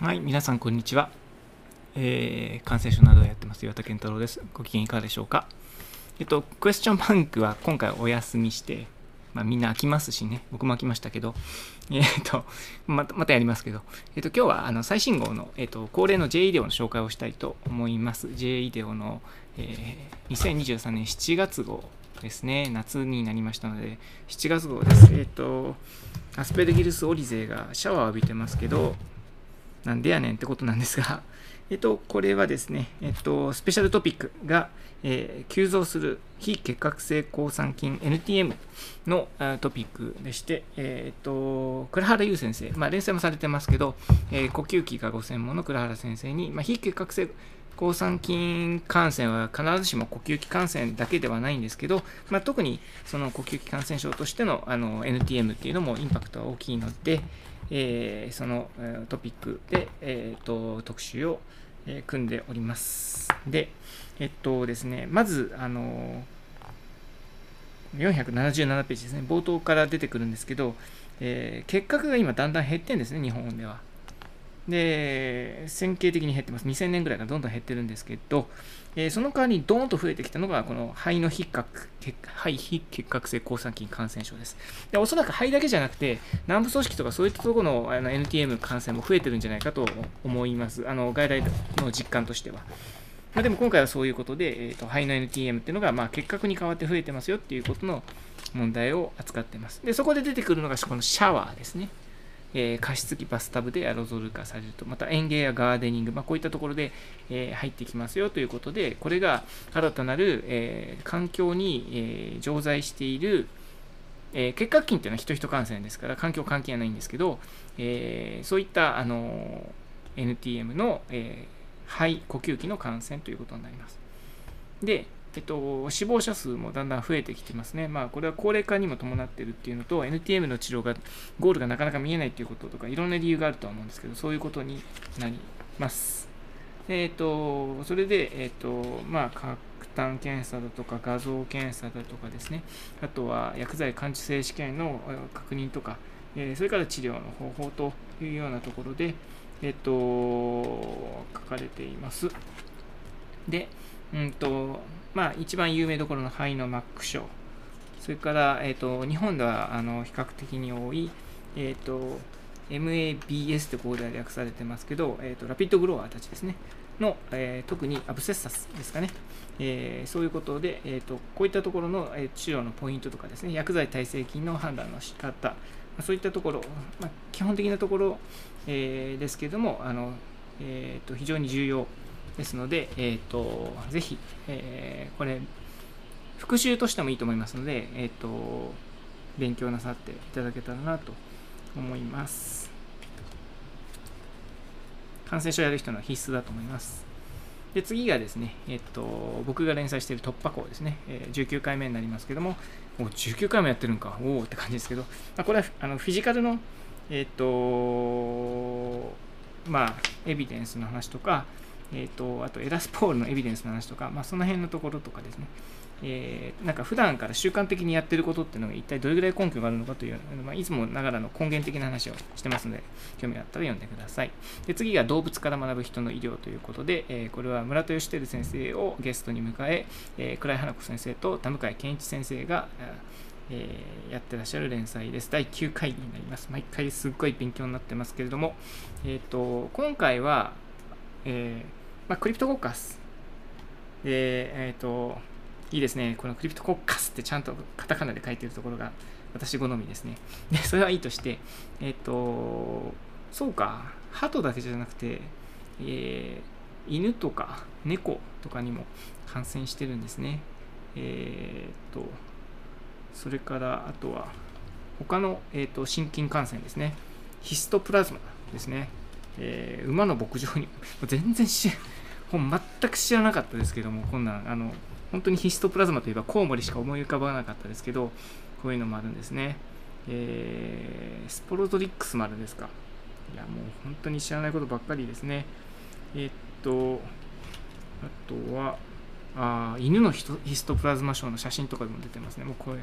はい、皆さんこんにちは。えー、感染症などをやってます岩田健太郎です。ご機嫌いかがでしょうか？えっと、クエスチョンバンクは今回お休みして、まあ、みんな飽きますしね、僕も飽きましたけど、えっと、またまたやりますけど、えっと、今日はあの最新号の、えっと、恒例の J イデオの紹介をしたいと思います。J イデオの、えー、2023年7月号ですね、夏になりましたので、7月号です。えっと、アスペルギルス・オリゼがシャワーを浴びてますけど、なんでやねんってことなんですが、えっと、これはですね、えっと、スペシャルトピックが、えー、急増する非結核性抗酸菌 NTM のトピックでして、え、っと、倉原優先生、まあ、連載もされてますけど、えー、呼吸器がご専門の倉原先生に、まあ、非結核性抗酸菌感染は必ずしも呼吸器感染だけではないんですけど、まあ、特にその呼吸器感染症としてのあの NTM っていうのもインパクトが大きいので、えー、そのトピックで、えーと、特集を、え、組んでおります。で、えっとですね、まず、あの477ページですね、冒頭から出てくるんですけど、えー、結核が今だんだん減ってんですね、日本では。で、線形的に減ってます。2000年ぐらいからどんどん減ってるんですけど、えー、その代わりにドーンと増えてきたのが、この肺の非核肺非結核性抗酸菌感染症です。でおそらく肺だけじゃなくて、軟部組織とかそういったところのあの NTM 感染も増えてるんじゃないかと思います。あの外来の実感としては。まあ、でも今回はそういうことで、えーと、肺の NTM っていうのが、まあ、結核に変わって増えてますよっていうことの問題を扱ってます。で、そこで出てくるのがこのシャワーですね。えー、加湿器バスタブでアロゾル化されると、また園芸やガーデニング、まあ、こういったところで、えー、入ってきますよということで、これが新たなる、えー、環境に、え常在している、え結核菌というのは人々感染ですから、環境関係はないんですけど、えそういったあの NTM の、え肺、呼吸器の感染ということになります。で、えっと、死亡者数もだんだん増えてきてますね。まあ、これは高齢化にも伴っているっていうのと、NTM の治療が、ゴールがなかなか見えないっていうこととか、いろんな理由があるとは思うんですけど、そういうことになります。えっと、それで、えっと、まあ、核炭検査だとか、画像検査だとかですね、あとは薬剤感知性試験の確認とか、えそれから治療の方法というようなところで、えっと、書かれています。で、うんと、まあ、一番有名どころの肺のマック症、それから、えーと、日本ではあの比較的に多い、えーと、MABS ってここでは略されてますけど、えーと、ラピッドグロワーたちですね、の、えー、特にアブセッサスですかね、えー、そういうことで、えーと、こういったところの、えー、治療のポイントとかですね、薬剤耐性菌の判断の仕方、まあ、そういったところ、まあ、基本的なところ、えー、ですけれども、あのえーと非常に重要。ですので、えーと、ぜひ、えー、これ、復習としてもいいと思いますので、えーと、勉強なさっていただけたらなと思います。感染症やる人の必須だと思います。で次がですね、えっと、僕が連載している突破口ですね、えー、19回目になりますけども、お19回もやってるんか、おおって感じですけど、まあ、これはあのフィジカルの、えっと、まあ、エビデンスの話とか、えーと、あとエラスポールのエビデンスの話とか、まあ、その辺のところとかですね、えー、なんか普段から習慣的にやってることっていうのが一体どれぐらい根拠があるのかという、まあ、いつもながらの根源的な話をしてますので、興味があったら読んでください。で次が動物から学ぶ人の医療ということで、えー、これは村田義輝先生をゲストに迎え、えー、倉井花子先生と田向健一先生が、えー、やってらっしゃる連載です。第9回になります。毎回すっごい勉強になってますけれども、えーと、今回は、えーまあ、クリプトコッカス。で、えっ、ー、と、いいですね。このクリプトコッカスってちゃんとカタカナで書いてるところが私好みですね。で、それはいいとして、えっ、ー、と、そうか、鳩だけじゃなくて、えー、犬とか猫とかにも感染してるんですね。えっ、と、それからあとは他の、えーと、心筋感染ですね。ヒストプラズマですね。えー、馬の牧場に全然知本全く知らなかったですけども、こんな、あの、本当にヒストプラズマといえばコウモリしか思い浮かばなかったですけど、こういうのもあるんですね。えー、スポロトリックスもあるんですか？いや、もう本当に知らないことばっかりですね。えー、っと、あとは、あ犬のヒストプラズマ症の写真とかでも出てますね。もうこれ、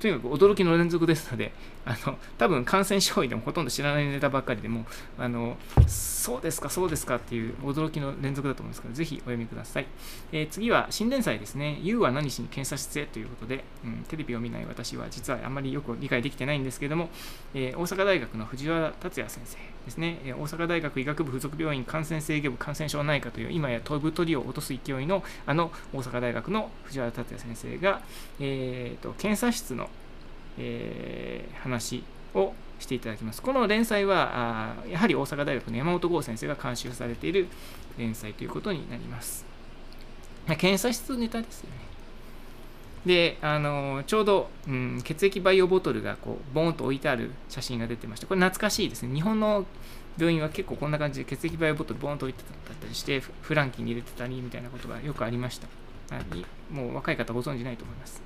とにかく驚きの連続ですので、あの多分感染症医でもほとんど知らないネタばっかりでも、あのそうですか、そうですかっていう驚きの連続だと思いますから、ぜひお読みください。えー、次は新連載ですね。You は何しに検査室へということで、うん、テレビを見ない私は実はあまりよく理解できてないんですけれども、えー、大阪大学の藤原達也先生ですね、えー、大阪大学医学部附属病院感染制御部感染症内科という今や飛ぶ鳥を落とす勢いのあの大阪大学の藤原達也先生が、えーと、検査室の、えー、話をしていただきます。この連載は、あやはり大阪大学の山本剛先生が監修されている連載ということになります。検査室ネタですよね。で、あのちょうど、うん、血液培養ボトルがこうボーンと置いてある写真が出てまして、これ懐かしいですね。日本の病院は結構こんな感じで血液培養ボトルボーンと置いてたりして、フランキーに入れてたりみたいなことがよくありました。もう若い方ご存じないと思います。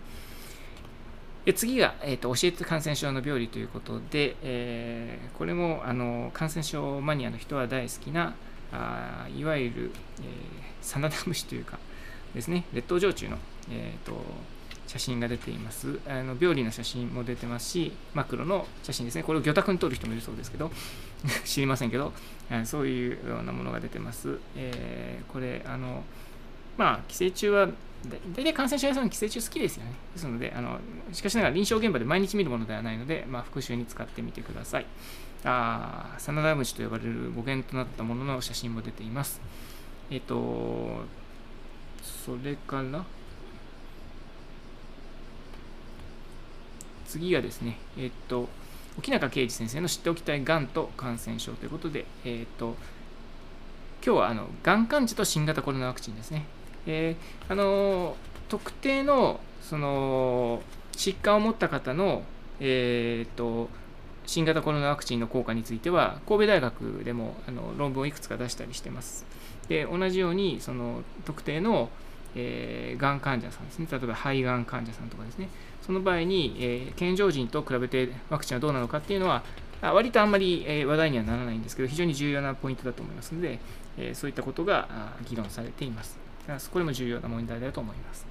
で次が、えーと、教えて感染症の病理ということで、えー、これもあの感染症マニアの人は大好きなあいわゆる、えー、サナダムシというかですね。列島常駐の、えーと、写真が出ています。あの病理の写真も出てますしマクロの写真ですね。これを魚拓に撮る人もいるそうですけど 知りませんけどそういうようなものが出てます、えー、これあのまあ寄生虫は大体感染症屋さん寄生虫好きですよね。ですので、あのしかしながら臨床現場で毎日見るものではないので、まあ、復習に使ってみてください。あサナダムシと呼ばれる語源となったものの写真も出ています。えっ、と、それから次がですね、えっ、と、沖中啓二先生の知っておきたいがんと感染症ということで、えっ、と、今日はあのがん患者と新型コロナワクチンですね。えー、あの特定のその疾患を持った方の、えーと、新型コロナワクチンの効果については神戸大学でもあの論文をいくつか出したりしてます。で同じようにその特定の、えー、がん患者さんですね例えば肺がん患者さんとかですねその場合に、えー、健常人と比べてワクチンはどうなのかっていうのは割とあんまり、え、話題にはならないんですけど非常に重要なポイントだと思いますので、えー、そういったことが議論されています。これも重要な問題だと思います。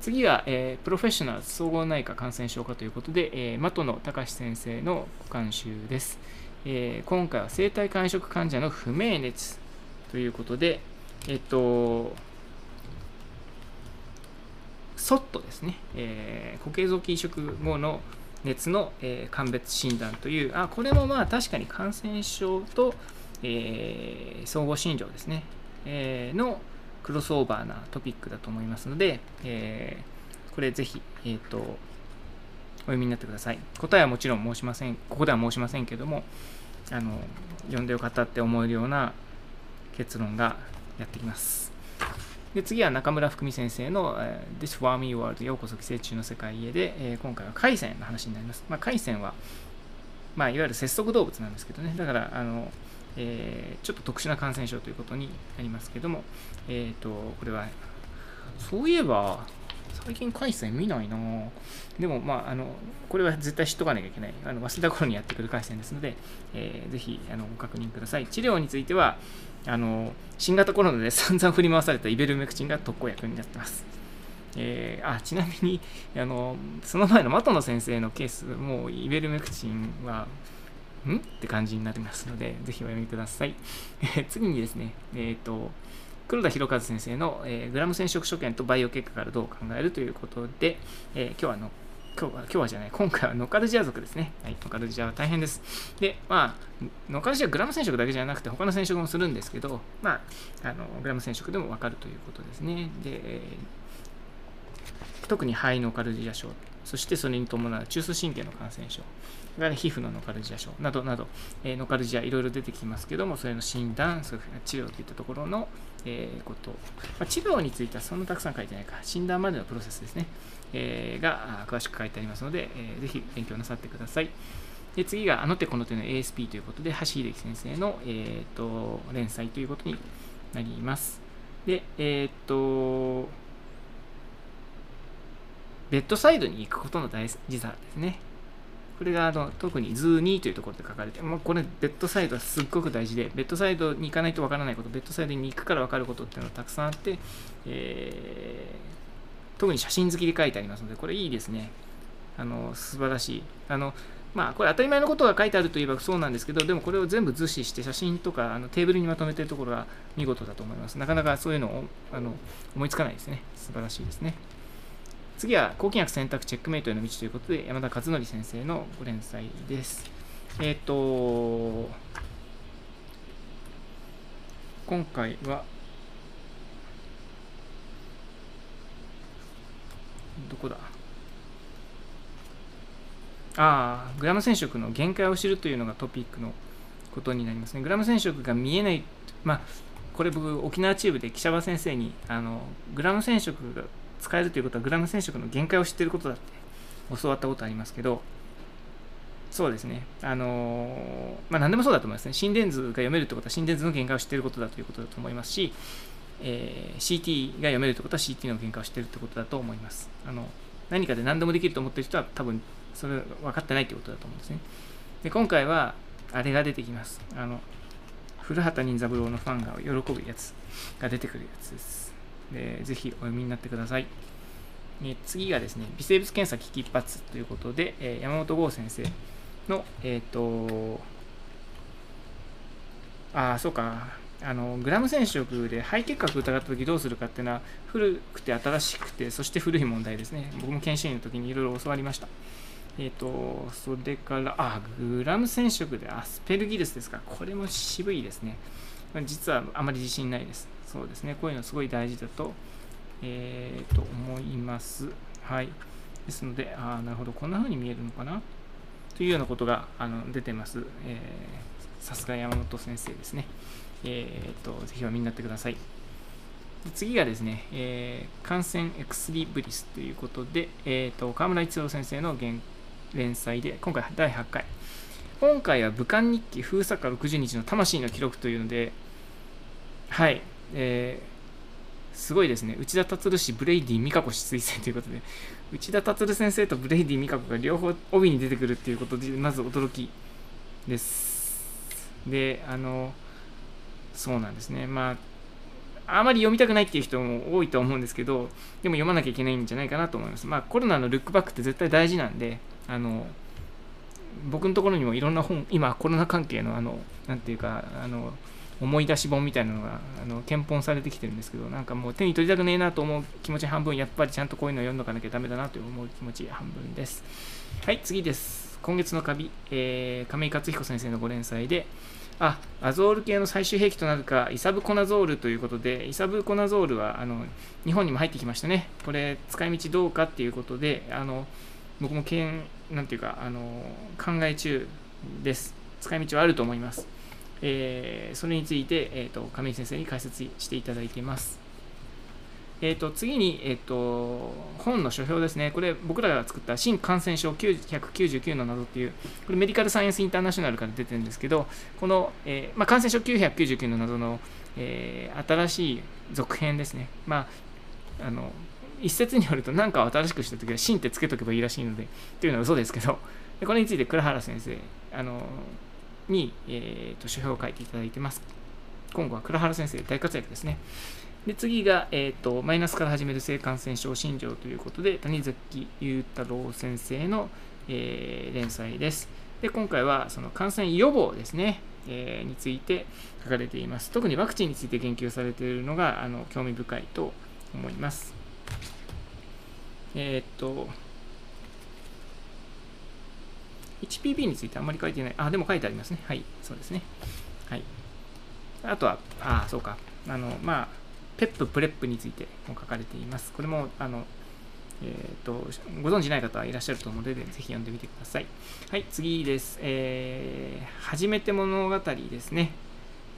次は、えー、プロフェッショナル総合内科感染症科ということで、えー、的野隆先生のご監修です、えー、今回は生体肝食患者の不明熱ということで、えっと、ソットですね、えー、固形臓器移植後の熱の、えー、鑑別診断という、あ、これもまあ確かに感染症と、えー、総合診療ですね、えー、のクロスオーバーなトピックだと思いますので、えー、これぜひ、えっ、ー、と、お読みになってください。答えはもちろん申しません、ここでは申しませんけども、あの、読んでよかったって思えるような結論がやってきます。で次は中村福美先生の、え、This Wormy World ようこそ寄生虫の世界へで、えー、今回は海鮮の話になります。まあ、海鮮は、まあ、いわゆる節足動物なんですけどね、だから、あの、えー、ちょっと特殊な感染症ということになりますけども、えっ、ー、と、これは、そういえば、最近回線見ないなでも、まあ、あの、これは絶対知っとかなきゃいけない。あの忘れた頃にやってくる回線ですので、えー、ぜひあのご確認ください。治療については、あの、新型コロナで 散々振り回されたイベルメクチンが特効薬になってます。えー、あちなみにあの、その前の的野先生のケース、もうイベルメクチンはん？って感じになりますので、ぜひお読みください。え次にですね、えっ、ー、と、黒田博和先生の、えー、グラム染色所見とバイオ結果からどう考えるということで、えー、今日はの今日は、今日はじゃない、今回はノカルジア族ですね。はい、ノカルジアは大変です。で、まあ、ノカルジアグラム染色だけじゃなくて、他の染色もするんですけど、まあ、あのグラム染色でもわかるということですね。で、特に肺ノカルジア症、そしてそれに伴う中枢神経の感染症、が、皮膚のノカルジア症。などなど、えー、ノカルジアいろいろ出てきますけども、それの診断、それ治療といったところの、えー、こと、まあ、治療についてはそんなたくさん書いてないか、診断までのプロセスですね、えー、が詳しく書いてありますので、えー、ぜひ勉強なさってください。で次があの手この手の ASP ということで、橋秀樹先生の、えーと、連載ということになります。で、えっ、と、ベッドサイドに行くことの大事さですね。これがあの特に図2というところで書かれて、まあ、これベッドサイドはすっごく大事で、ベッドサイドに行かないとわからないこと、ベッドサイドに行くからわかることっていうのがたくさんあって、えー、特に写真好きで書いてありますので、これいいですね。あの素晴らしい。あのまあ、これ当たり前のことが書いてあるといえばそうなんですけど、でもこれを全部図示して写真とかあのテーブルにまとめてるところが見事だと思います。なかなかそういうのをあの思いつかないですね。素晴らしいですね。次は、抗菌薬選択チェックメイトへの道ということで、山田勝則先生のご連載です。えっ、ー、と、今回は、どこだ？ああ、グラム染色の限界を知るというのがトピックのことになりますね。グラム染色が見えない、まあ、これ僕、沖縄チームで記者場先生に、あの、グラム染色が使えるということは、グラム染色の限界を知っていることだって教わったことありますけど、そうですね。あのまあ、何でもそうだと思いますね。心電図が読めるということは、心電図の限界を知っていることだということだと思いますし、えー、CT が読めるということは CT の限界を知っているということだと思います。あの何かで何でもできると思ってる人は多分それ分かってないということだと思うんですね。で、今回は、あれが出てきます。あの、古畑任三郎のファンが喜ぶやつが出てくるやつです。で、ぜひお読みになってください。え次がですね、微生物検査危機一髪ということで、え山本剛先生の、えっ、ー、と、ああ、そうか、あのグラム染色で肺結核疑った時どうするかっていうのは古くて新しくてそして古い問題ですね僕も研修医の時にいろいろ教わりましたえっ、ー、と、それから、あ、グラム染色でアスペルギルスですか。これも渋いですね。実はあまり自信ないです。そうですね。こういうのすごい大事だと、えー、と思います。はい。ですので、ああなるほど、こんな風に見えるのかな？というようなことがあの出てます。さすが山本先生ですね。えっ、ー、と、ぜひお見になってください。次がですね、えー、感染エクスリブリスということで、えーと、河村一郎先生の原連載で、今回第8回。今回は武漢日記封鎖下60日の魂の記録というので、はい、えー、すごいですね。内田樹氏、ブレイディみかこ氏推薦ということで、内田樹先生とブレイディみかこが両方帯に出てくるっていうことで、まず驚きです。で、あの、そうなんですね。まあ、あまり読みたくないっていう人も多いと思うんですけど、でも読まなきゃいけないんじゃないかなと思います。まあ、コロナのルックバックって絶対大事なんで、あの僕のところにもいろんな本今コロナ関係のあのなんていうかあの思い出し本みたいなのがあの検本されてきてるんですけどなんかもう手に取りたくねえなと思う気持ち半分やっぱりちゃんとこういうのを読んどかなきゃダメだなと思う気持ち半分ですはい次です今月のカビ、えー、亀井克彦先生のご連載であアゾール系の最終兵器となるかイサブコナゾールということでイサブコナゾールはあの日本にも入ってきましたねこれ使い道どうかっていうことであの僕もけんなんていうかあの考え中です。使い道はあると思います。えー、それについて、えーと、亀井先生に解説していただいています。えーと、次に、えーと、本の書評ですね。これ僕らが作った新感染症999の謎っていう、これメディカルサイエンスインターナショナルから出てるんですけど、この、えー、まあ、感染症999の謎の、えー、新しい続編ですね。まあ、あの一説によると何かを新しくした時は芯ってつけとけばいいらしいのでというのは嘘ですけどこれについて倉原先生あのに、えーと、書評を書いていただいてます。今後は倉原先生大活躍ですね。で次が、えーと、マイナスから始める性感染症診療ということで谷崎裕太郎先生の、えー、連載です。で今回はその感染予防ですね、えー、について書かれています。特にワクチンについて研究されているのがあの興味深いと思います。えー、っと、HPV についてあんまり書いてない。あ、でも書いてありますね。はい、そうですね。はい。あとは、あ、そうか。あの、まあ、ペップ、プレップについても書かれています。これも、あの、えっ、ー、と、ご存知ない方はいらっしゃると思うので、ぜひ読んでみてください。はい、次です。えー、初めて物語ですね。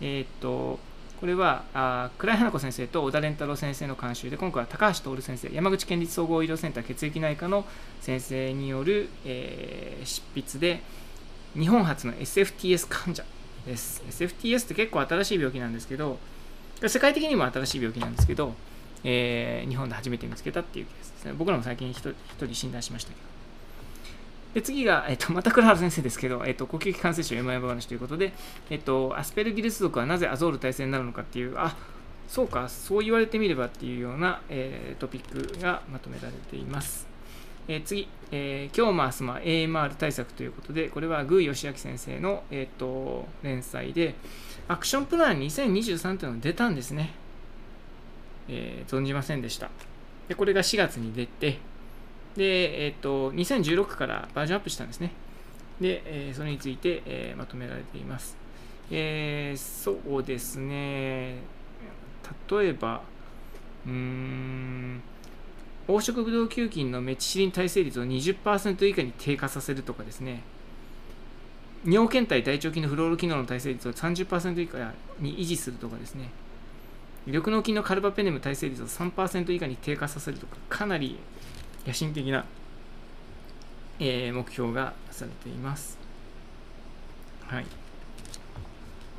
えっ、ー、と、これはあ倉井花子先生と小田蓮太郎先生の監修で今回は高橋徹先生山口県立総合医療センター血液内科の先生による、えー、執筆で日本初の SFTS 患者です。SFTS って結構新しい病気なんですけど世界的にも新しい病気なんですけど、えー、日本で初めて見つけたっていうケースですね。僕らも最近一人診断しましたけど。で次が、えっと、また倉原先生ですけど、えっと、呼吸器感染症山々話ということで、えっと、アスペルギルス属はなぜアゾール耐性になるのかっていう、あそうか、そう言われてみればっていうような、えー、トピックがまとめられています。えー、次、えー、今日も明日も AMR 対策ということで、これはグー義明先生の、えーと、連載で、アクションプラン2023というのが出たんですね。えー、存じませんでした。で、これが4月に出て、で、えっ、ー、と、2016からバージョンアップしたんですね。で、えー、それについて、えー、まとめられています。えー、そうですね。例えば、うーん、黄色ブドウ球菌のメチシリン耐性率を20%以下に低下させるとかですね、尿検体大腸菌のフロール機能の耐性率を30%以下に維持するとかですね、緑脳菌のカルバペネム耐性率を3%以下に低下させるとか、かなり野心的な、えー、目標がされています。はい。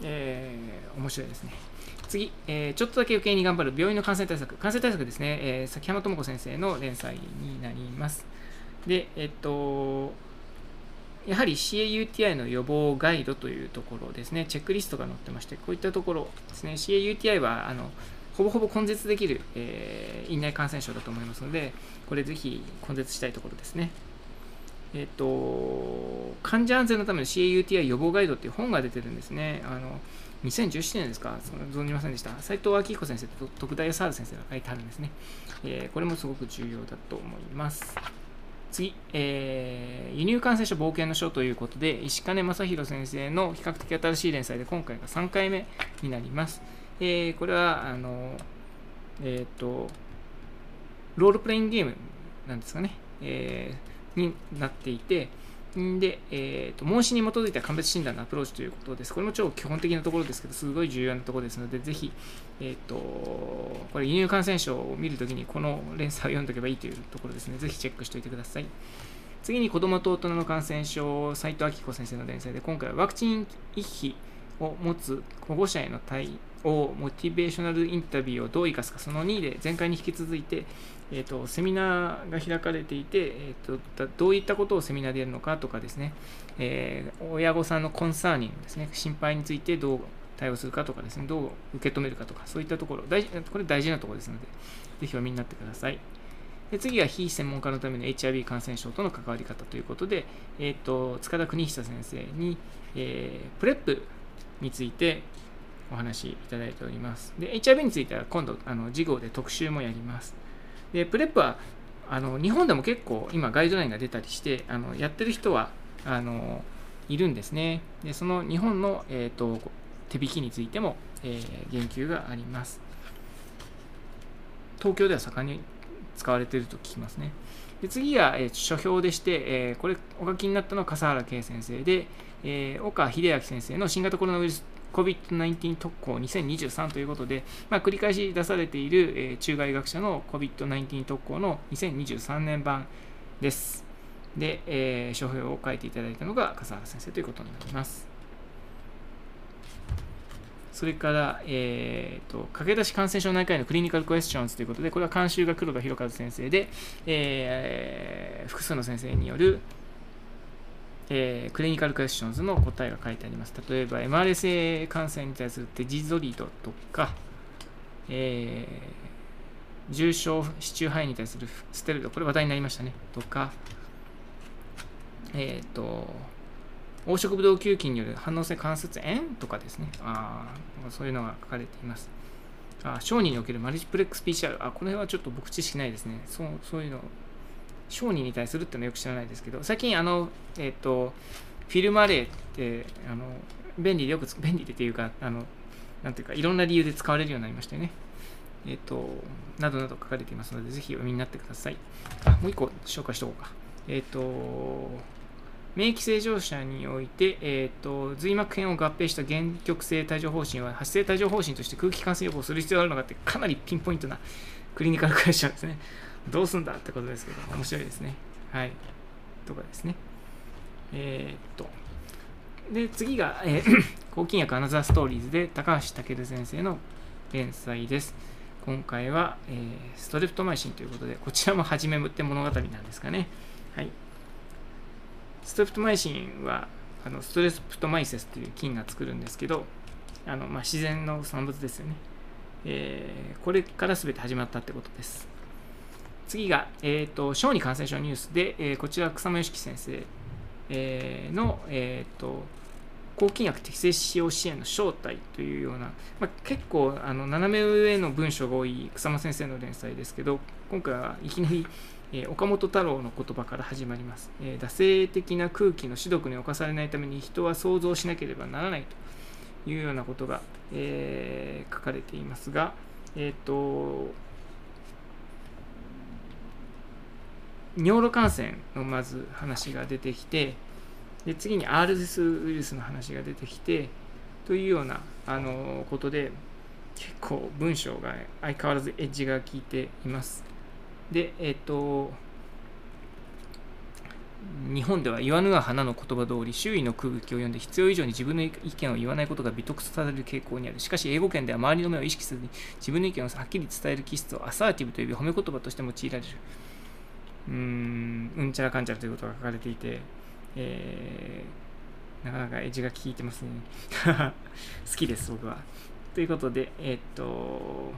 えー、面白いですね。次、えー、ちょっとだけ余計に頑張る病院の感染対策。感染対策ですね、えー、崎山智子先生の連載になります。で、えっと、やはり CAUTI の予防ガイドというところですね、チェックリストが載ってまして、こういったところですね、CAUTI はあのほぼほぼ根絶できる、えー、院内感染症だと思いますので、これぜひ根絶したいところですね。えっと、患者安全のための CAUTI 予防ガイドっていう本が出てるんですね。あの2017年ですか？存じませんでした。斉藤明彦先生と徳田康治先生が書いてあるんですね。えー、これもすごく重要だと思います。次、えー、輸入感染症冒険の書ということで、石金正弘先生の比較的新しい連載で今回が3回目になります。えー、これは、あの、えっ、ー、と、ロールプレインゲームなんですかね、えー、になっていて、で、えーと、問診に基づいた鑑別診断のアプローチということです。これも超基本的なところですけど、すごい重要なところですので、ぜひ、えっ、ー、と、これ輸入感染症を見るときにこの連載を読んでおけばいいというところですね。ぜひチェックしておいてください。次に子供と大人の感染症、斉藤明子先生の連載で、今回はワクチン遺棄を持つ保護者への対応、モチベーショナルインタビューをどう生かすか、その2で前回に引き続いて、えーと、セミナーが開かれていて、えーと、どういったことをセミナーでやるのかとかですね、えー、親御さんのコンサーニングですね、心配についてどう対応するかとかですね、どう受け止めるかとか、そういったところ、大これ大事なところですので、ぜひお見になってください。で次は非専門家のための HIV 感染症との関わり方ということで、えーと、塚田訓久先生に、えー、 PrEP についてお話しいただいております。で、HIV については今度、あの次号で特集もやります。で、 PrEP はあの日本でも結構今ガイドラインが出たりしてあのやってる人はあのいるんですね。で、その日本の、えーと、手引きについても、えー、言及があります。東京では盛んに使われていると聞きますね。で次が、えー、書評でして、えー、これお書きになったのは笠原圭先生で、えー、岡秀明先生の新型コロナウイルス COVID-19 特攻2023ということで、まあ、繰り返し出されている、えー、中外学者の COVID-19 特攻の2023年版です。で、えー、書評を書いていただいたのが笠原先生ということになります。それから、えーと、駆け出し感染症内科医のクリニカルクエスチョンズということで、これは監修が黒田博和先生で、えー、複数の先生によるえー、クリニカルクエスチョンズの答えが書いてあります。例えば、MRSA 感染に対するテジゾリドとか、えー、重症市中肺炎に対するステロイド、これ話題になりましたね。とか、えっ、ー、と、黄色ブドウ球菌による反応性関節炎とかですね。あそういうのが書かれています。あ小児におけるマルチプレックス PCR。あ、この辺はちょっと僕知識ないですね。そうそういうの商人に対するっていうのはよく知らないですけど、最近、あの、えっ、と、フィルマレーって、あの、便利でよく、便利でっていうか、あの、なんていうか、いろんな理由で使われるようになりましたよね。えっ、と、などなど書かれていますので、ぜひお見になってください。あ、もう一個紹介しておこうか。えっ、と、免疫正常者において、えーと、髄膜片を合併した原極性帯状疱疹は発生帯状疱疹として空気感染予防する必要があるのかってかなりピンポイントなクリニカルクエスチョンですね。どうすんだってことですけど、面白いですね。はい。とかですね。えー、っと。で、次が、えー、抗菌薬アナザーストーリーズで高橋武先生の連載です。今回は、えー、ストレプトマイシンということで、こちらも初めむって物語なんですかね。はい。ストレプトマイシンは、あのストレプトマイセスという菌が作るんですけど、あのまあ、自然の産物ですよね。えー、これから全て始まったってことです。次が、えーと、小児感染症ニュースで、えー、こちら草間良樹先生、えー、の、えーと、抗菌薬適正使用支援の正体というような、まあ、結構あの斜め上の文章が多い草間先生の連載ですけど今回はいきなり、えー、岡本太郎の言葉から始まります、えー、惰性的な空気の死毒に侵されないために人は想像しなければならないというようなことが、えー、書かれていますが、えっ、と尿路感染のまず話が出てきてで次に RS ウイルスの話が出てきてというようなあのことで結構文章が相変わらずエッジが効いています。で、えっ、と、日本では言わぬが花の言葉通り周囲の空気を読んで必要以上に自分の意見を言わないことが美徳とされる傾向にあるしかし英語圏では周りの目を意識せずに自分の意見をはっきり伝える気質をアサーティブという褒め言葉として用いられるうん、うんちゃらかんちゃらということが書かれていて、えー、なかなかエッジが効いてますね。好きです、僕は。ということで、えー、っと、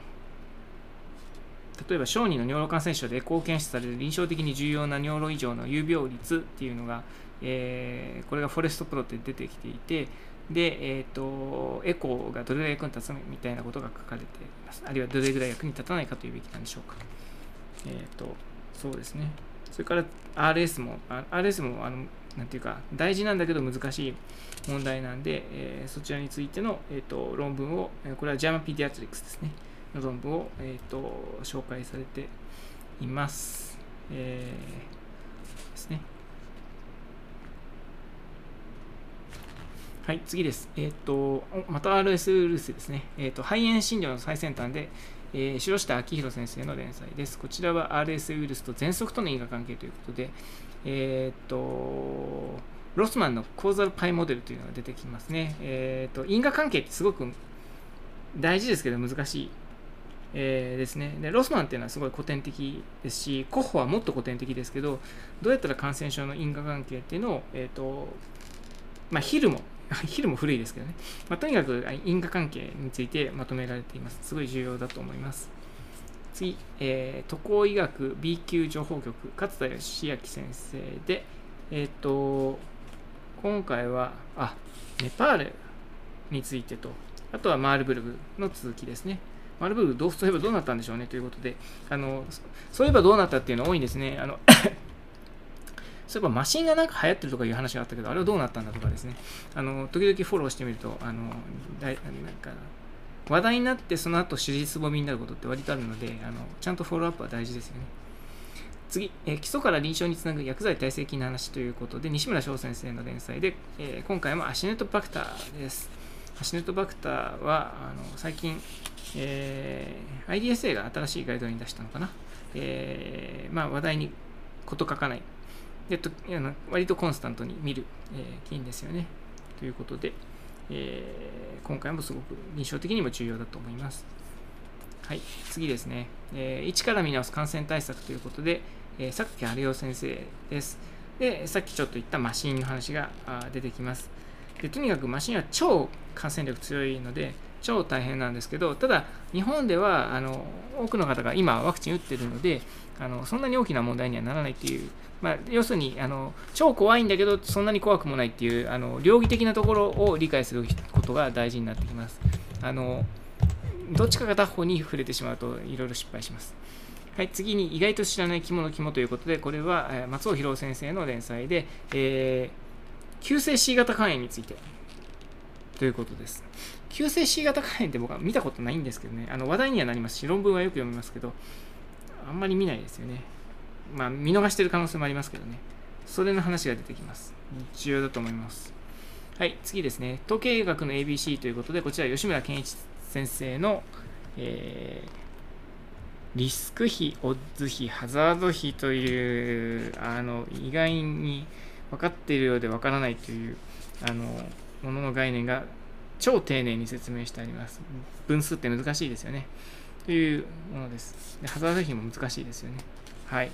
例えば小児の尿路感染症でエコー検出される臨床的に重要な尿路異常の有病率っていうのが、えー、これがフォレストプロって出てきていて、で、えっ、と、エコーがどれぐらい役に立つみたいなことが書かれています。あるいはどれぐらい役に立たないかというべきなんでしょうか。えっ、と、そうですね。それから RS も、RS も、あの、なんていうか、大事なんだけど難しい問題なんで、えー、そちらについての、えーと、論文を、これは JAMA Pediatrics ですね、の論文を、えーと、紹介されています。えー、ですね。はい、次です。えっ、ー、と、また RS ウイルスですね。えっ、ー、と、肺炎診療の最先端で、えー、城下明宏先生の連載です。こちらは RS ウイルスと喘息との因果関係ということで、えっ、と、ロスマンのコーザルパイモデルというのが出てきますね。えっ、と、因果関係ってすごく大事ですけど難しい、えー、ですねで。ロスマンっていうのはすごい古典的ですし、コッホはもっと古典的ですけど、どうやったら感染症の因果関係っていうのを、えっ、と、まあ、ヒルも ヒルも古いですけどね。まあ、とにかく因果関係についてまとめられています。すごい重要だと思います。次、えー、渡航医学 B 級情報局、勝田義明先生で、えっ、ー、と、今回は、あ、ネパールについてと、あとはマールブルグの続きですね。マールブルグ、どうそういえばどうなったんでしょうねということで、あのそういえばどうなったっていうのは多いんですね。あのそういえばマシンがなんか流行ってるとかいう話があったけど、あれはどうなったんだとかですね、あの時々フォローしてみると、あのだいなんか話題になってその後尻すぼみになることって割とあるので、あのちゃんとフォローアップは大事ですよね。次、え、基礎から臨床につなぐ薬剤耐性菌の話ということで、西村翔先生の連載で、えー、今回もアシネットバクターです。アシネットバクターはあの最近、えー、IDSA が新しいガイドに出したのかな。えーまあ、話題にこと書かないでとあの割とコンスタントに見る、えー、菌ですよね。ということで、えー、今回もすごく印象的にも重要だと思います。はい、次ですね、えー、一から見直す感染対策ということで、えー、さっき春代先生です。で、さっきちょっと言ったマシンの話が出てきます。でとにかくマシンは超感染力強いので、超大変なんですけど、ただ、日本ではあの多くの方が今、ワクチン打ってるのであの、そんなに大きな問題にはならないっていうまあ、要するにあの超怖いんだけどそんなに怖くもないっていうあの両義的なところを理解することが大事になってきますあのどっちか片方に触れてしまうといろいろ失敗しますはい、次に意外と知らない肝の肝ということで、これは松尾博先生の連載で、えー、急性 C 型肝炎についてということです。急性 C 型肝炎って僕は見たことないんですけどね、あの話題にはなりますし、論文はよく読みますけど、あんまり見ないですよね。まあ、見逃してる可能性もありますけどね。それの話が出てきます。重要だと思います。はい、次ですね。統計学の ABC ということで、こちら吉村健一先生の、えー、リスク比、オッズ比、ハザード比という、あの、意外に分かっているようで分からないという、あの、ものの概念が超丁寧に説明してあります。分数って難しいですよね。というものです。でハザード比も難しいですよね。はい。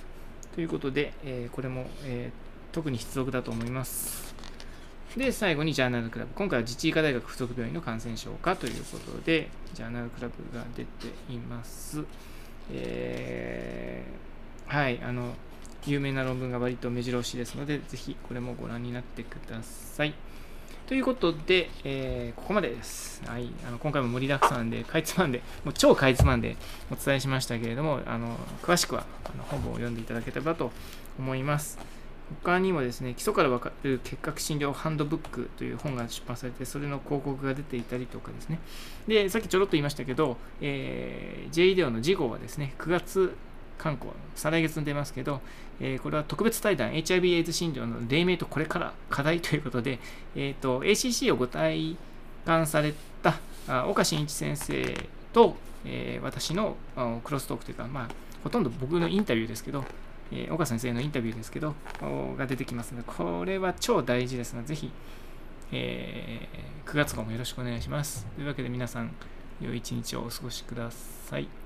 ということで、えー、これも、えー、特に必読だと思います。で、最後にジャーナルクラブ。今回は自治医科大学附属病院の感染症科ということで、ジャーナルクラブが出ています。えー、はい、あの、有名な論文が割と目白押しですので、ぜひこれもご覧になってください。ということで、えー、ここまでです。はい、あの今回も盛りだくさんで、かいつまんで、もう超かいつまんでお伝えしましたけれども、あの詳しくはあの本文を読んでいただければと思います。他にもですね、基礎から分かる結核診療ハンドブックという本が出版されて、それの広告が出ていたりとかですね。で、さっきちょろっと言いましたけど、えー、J イデオの次号はですね、9月観光、再来月に出ますけど、えー、これは特別対談 HIV/AIDS 診療の黎明とこれから課題ということで、えーと、ACC をご体感されたあ岡真一先生と、えー、私のクロストークというか、まあ、ほとんど僕のインタビューですけど、えー、岡先生のインタビューですけど、が出てきますので、これは超大事ですので、ぜひ、えー、9月号もよろしくお願いします。というわけで皆さん、良い一日をお過ごしください。